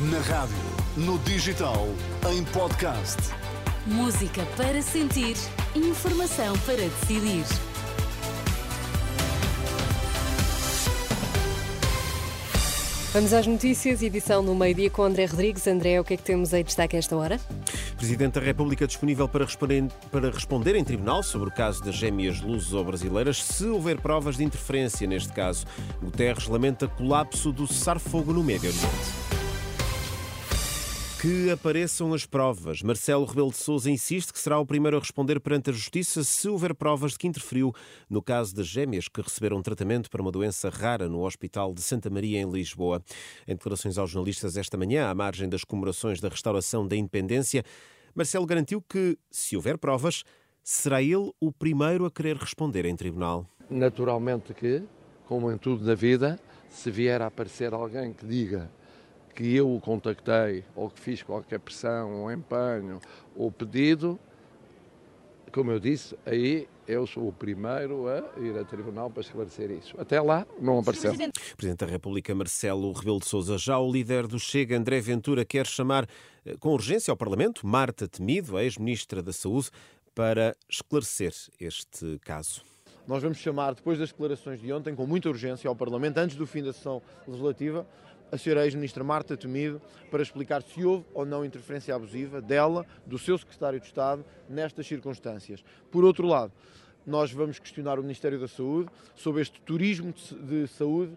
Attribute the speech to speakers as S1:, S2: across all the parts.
S1: Na rádio, no digital, em podcast.
S2: Música para sentir, informação para decidir.
S3: Vamos às notícias, edição no meio-dia com André Rodrigues. André, o que é que temos aí destaque a esta hora?
S4: Presidente da República disponível para responder, para responder em tribunal sobre o caso das gêmeas luso-brasileiras, se houver provas de interferência neste caso. Guterres lamenta colapso do cessar-fogo no Médio Oriente. Que apareçam as provas. Marcelo Rebelo de Sousa insiste que será o primeiro a responder perante a Justiça se houver provas de que interferiu no caso das gêmeas que receberam tratamento para uma doença rara no Hospital de Santa Maria, em Lisboa. Em declarações aos jornalistas esta manhã, à margem das comemorações da restauração da independência, Marcelo garantiu que, se houver provas, será ele o primeiro a querer responder em tribunal.
S5: Naturalmente que, como em tudo na vida, se vier a aparecer alguém que diga que eu o contactei ou que fiz qualquer pressão ou empenho ou pedido, como eu disse, aí eu sou o primeiro a ir a tribunal para esclarecer isso. Até lá não apareceu.
S4: Presidente da República Marcelo Rebelo de Sousa, já o líder do Chega, André Ventura, quer chamar eh, com urgência ao Parlamento Marta Temido, a ex-ministra da Saúde, para esclarecer este caso.
S6: Nós vamos chamar, depois das declarações de ontem, com muita urgência ao Parlamento, antes do fim da sessão legislativa, a senhora ex-ministra Marta Temido para explicar se houve ou não interferência abusiva dela, do seu secretário de Estado, nestas circunstâncias. Por outro lado, nós vamos questionar o Ministério da Saúde sobre este turismo de saúde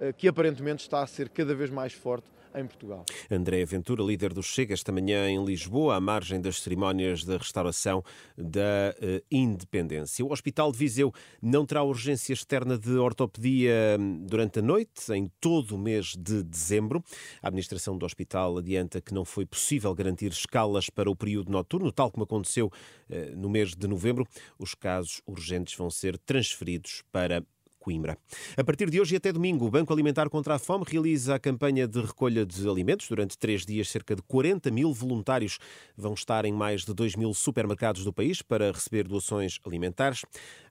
S6: eh, que aparentemente está a ser cada vez mais forte em Portugal.
S4: André Ventura, líder do Chega, esta manhã em Lisboa, à margem das cerimónias da restauração da uh, independência. O Hospital de Viseu não terá urgência externa de ortopedia hum, durante a noite, em todo o mês de dezembro. A administração do hospital adianta que não foi possível garantir escalas para o período noturno, tal como aconteceu uh, no mês de novembro. Os casos urgentes vão ser transferidos para Coimbra. A partir de hoje e até domingo, o Banco Alimentar contra a Fome realiza a campanha de recolha de alimentos. Durante três dias, cerca de 40 mil voluntários vão estar em mais de 2 mil supermercados do país para receber doações alimentares.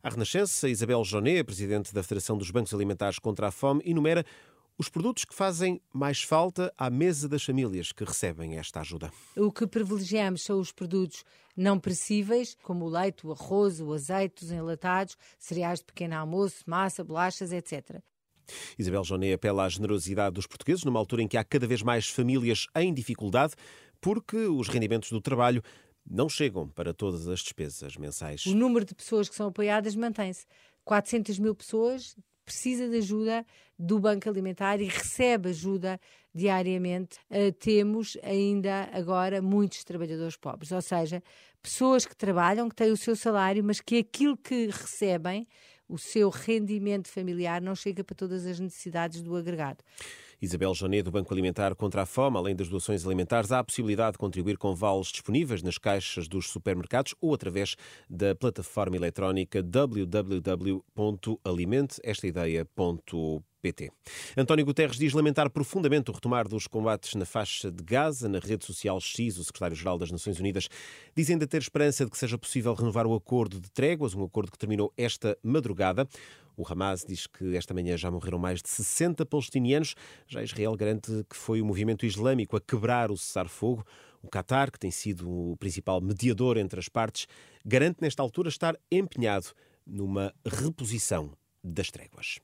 S4: A Renascença, Isabel Joné, presidente da Federação dos Bancos Alimentares contra a Fome, enumera os produtos que fazem mais falta à mesa das famílias que recebem esta ajuda.
S7: O que privilegiamos são os produtos não perecíveis, como o leite, o arroz, o azeite, os enlatados, cereais de pequeno almoço, massa, bolachas, etc.
S4: Isabel Joné apela à generosidade dos portugueses numa altura em que há cada vez mais famílias em dificuldade porque os rendimentos do trabalho não chegam para todas as despesas mensais.
S7: O número de pessoas que são apoiadas mantém-se. 400 mil pessoas precisa de ajuda do Banco Alimentar e recebe ajuda diariamente. Uh, temos ainda agora muitos trabalhadores pobres, ou seja, pessoas que trabalham, que têm o seu salário, mas que aquilo que recebem, o seu rendimento familiar, não chega para todas as necessidades do agregado.
S4: Isabel Janet, do Banco Alimentar contra a Fome, além das doações alimentares, há a possibilidade de contribuir com vales disponíveis nas caixas dos supermercados ou através da plataforma eletrónica www.alimenteestaideia.pt. PT. António Guterres diz lamentar profundamente o retomar dos combates na faixa de Gaza. Na rede social X, o secretário-geral das Nações Unidas diz ainda ter esperança de que seja possível renovar o acordo de tréguas, um acordo que terminou esta madrugada. O Hamas diz que esta manhã já morreram mais de 60 palestinianos. Já Israel garante que foi o movimento islâmico a quebrar o cessar-fogo. O Qatar, que tem sido o principal mediador entre as partes, garante nesta altura estar empenhado numa reposição das tréguas.